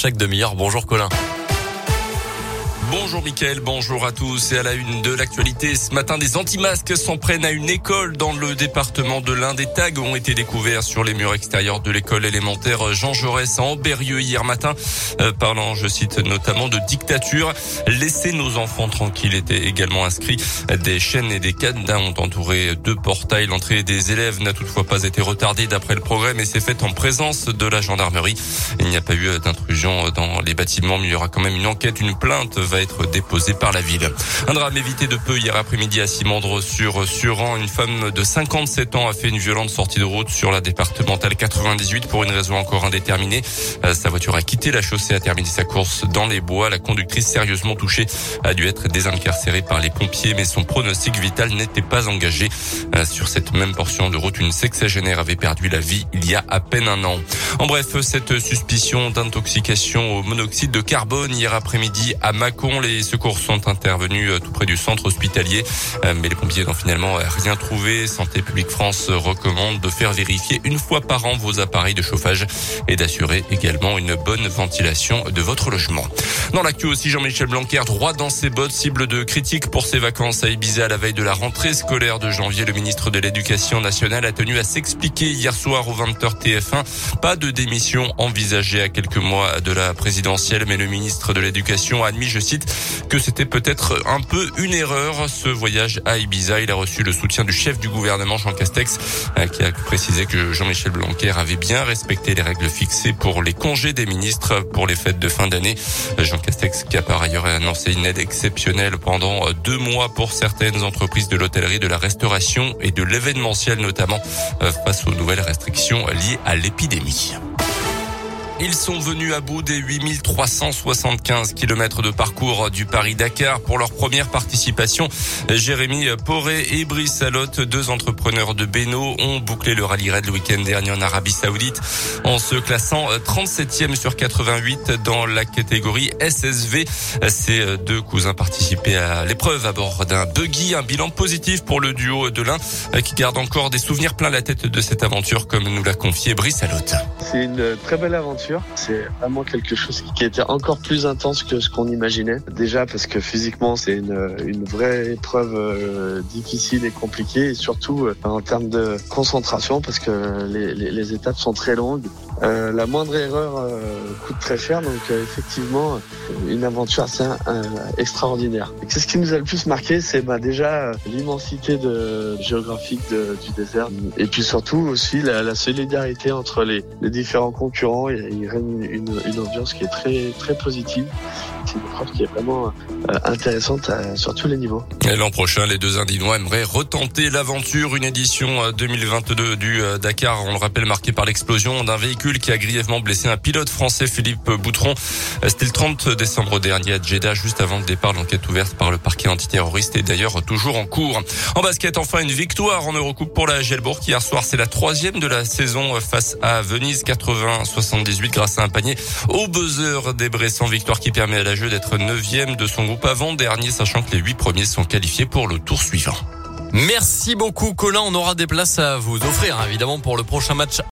Chaque demi-heure, bonjour Colin. Bonjour Mickaël, bonjour à tous. Et à la une de l'actualité, ce matin, des anti-masques s'en prennent à une école dans le département de l'Inde. Des tags ont été découverts sur les murs extérieurs de l'école élémentaire Jean Jaurès en Berrieux hier matin, euh, parlant, je cite, notamment de dictature. Laissez nos enfants tranquilles était également inscrit. Des chaînes et des cadenas ont entouré deux portails. L'entrée des élèves n'a toutefois pas été retardée d'après le progrès, mais c'est fait en présence de la gendarmerie. Il n'y a pas eu d'intrusion dans les bâtiments, mais il y aura quand même une enquête. Une plainte être déposé par la ville. Un drame évité de peu hier après-midi à Simandre sur Suran. Une femme de 57 ans a fait une violente sortie de route sur la départementale 98 pour une raison encore indéterminée. Euh, sa voiture a quitté la chaussée, a terminé sa course dans les bois. La conductrice sérieusement touchée a dû être désincarcérée par les pompiers, mais son pronostic vital n'était pas engagé. Euh, sur cette même portion de route, une sexagénaire avait perdu la vie il y a à peine un an. En bref, cette suspicion d'intoxication au monoxyde de carbone hier après-midi à Mâcon les secours sont intervenus euh, tout près du centre hospitalier, euh, mais les pompiers n'ont finalement rien trouvé. Santé publique France recommande de faire vérifier une fois par an vos appareils de chauffage et d'assurer également une bonne ventilation de votre logement. Dans l'actu aussi, Jean-Michel Blanquer, droit dans ses bottes, cible de critiques pour ses vacances à Ibiza à la veille de la rentrée scolaire de janvier. Le ministre de l'Éducation nationale a tenu à s'expliquer hier soir au 20h TF1. Pas de démission envisagée à quelques mois de la présidentielle, mais le ministre de l'Éducation a admis, je cite, que c'était peut-être un peu une erreur ce voyage à Ibiza. Il a reçu le soutien du chef du gouvernement Jean Castex euh, qui a précisé que Jean-Michel Blanquer avait bien respecté les règles fixées pour les congés des ministres pour les fêtes de fin d'année. Euh, Jean Castex qui a par ailleurs annoncé une aide exceptionnelle pendant deux mois pour certaines entreprises de l'hôtellerie, de la restauration et de l'événementiel notamment euh, face aux nouvelles restrictions liées à l'épidémie. Ils sont venus à bout des 8375 kilomètres de parcours du Paris-Dakar pour leur première participation. Jérémy Poré et Brice Salotte, deux entrepreneurs de Beno, ont bouclé le rallye raid le week-end dernier en Arabie Saoudite en se classant 37e sur 88 dans la catégorie SSV. Ces deux cousins participaient à l'épreuve à bord d'un buggy, un bilan positif pour le duo de l'un qui garde encore des souvenirs plein la tête de cette aventure comme nous l'a confié Brice Salotte. C'est une très belle aventure c'est vraiment quelque chose qui était encore plus intense que ce qu'on imaginait. Déjà parce que physiquement, c'est une, vraie épreuve euh, difficile et compliquée, et surtout euh, en termes de concentration, parce que les étapes sont très longues. Euh, la moindre erreur euh, coûte très cher, donc euh, effectivement, une aventure assez extraordinaire. C'est ce qui nous a le plus marqué, c'est bah, déjà l'immensité de, géographique de, du désert, et puis surtout aussi la, la solidarité entre les, les différents concurrents. Et, il règne une, une, ambiance qui est très très positive. C'est une épreuve qui est vraiment euh, intéressante à, sur tous les niveaux. Et l'an prochain, les deux Indinois aimeraient retenter l'aventure, une édition 2022 euh, du euh, Dakar, on le rappelle, marquée par l'explosion d'un véhicule qui a grièvement blessé un pilote français, Philippe Boutron. C'était le 30 décembre dernier à Jeddah, juste avant le départ. L'enquête ouverte par le parquet antiterroriste est d'ailleurs toujours en cours. En basket, enfin, une victoire en Eurocoupe pour la Gelbourg. Hier soir, c'est la troisième de la saison face à Venise, 80-78 grâce à un panier au buzzer des Bressans. Victoire qui permet à la jeu d'être neuvième de son groupe avant-dernier, sachant que les huit premiers sont qualifiés pour le tour suivant. Merci beaucoup Colin, on aura des places à vous offrir évidemment pour le prochain match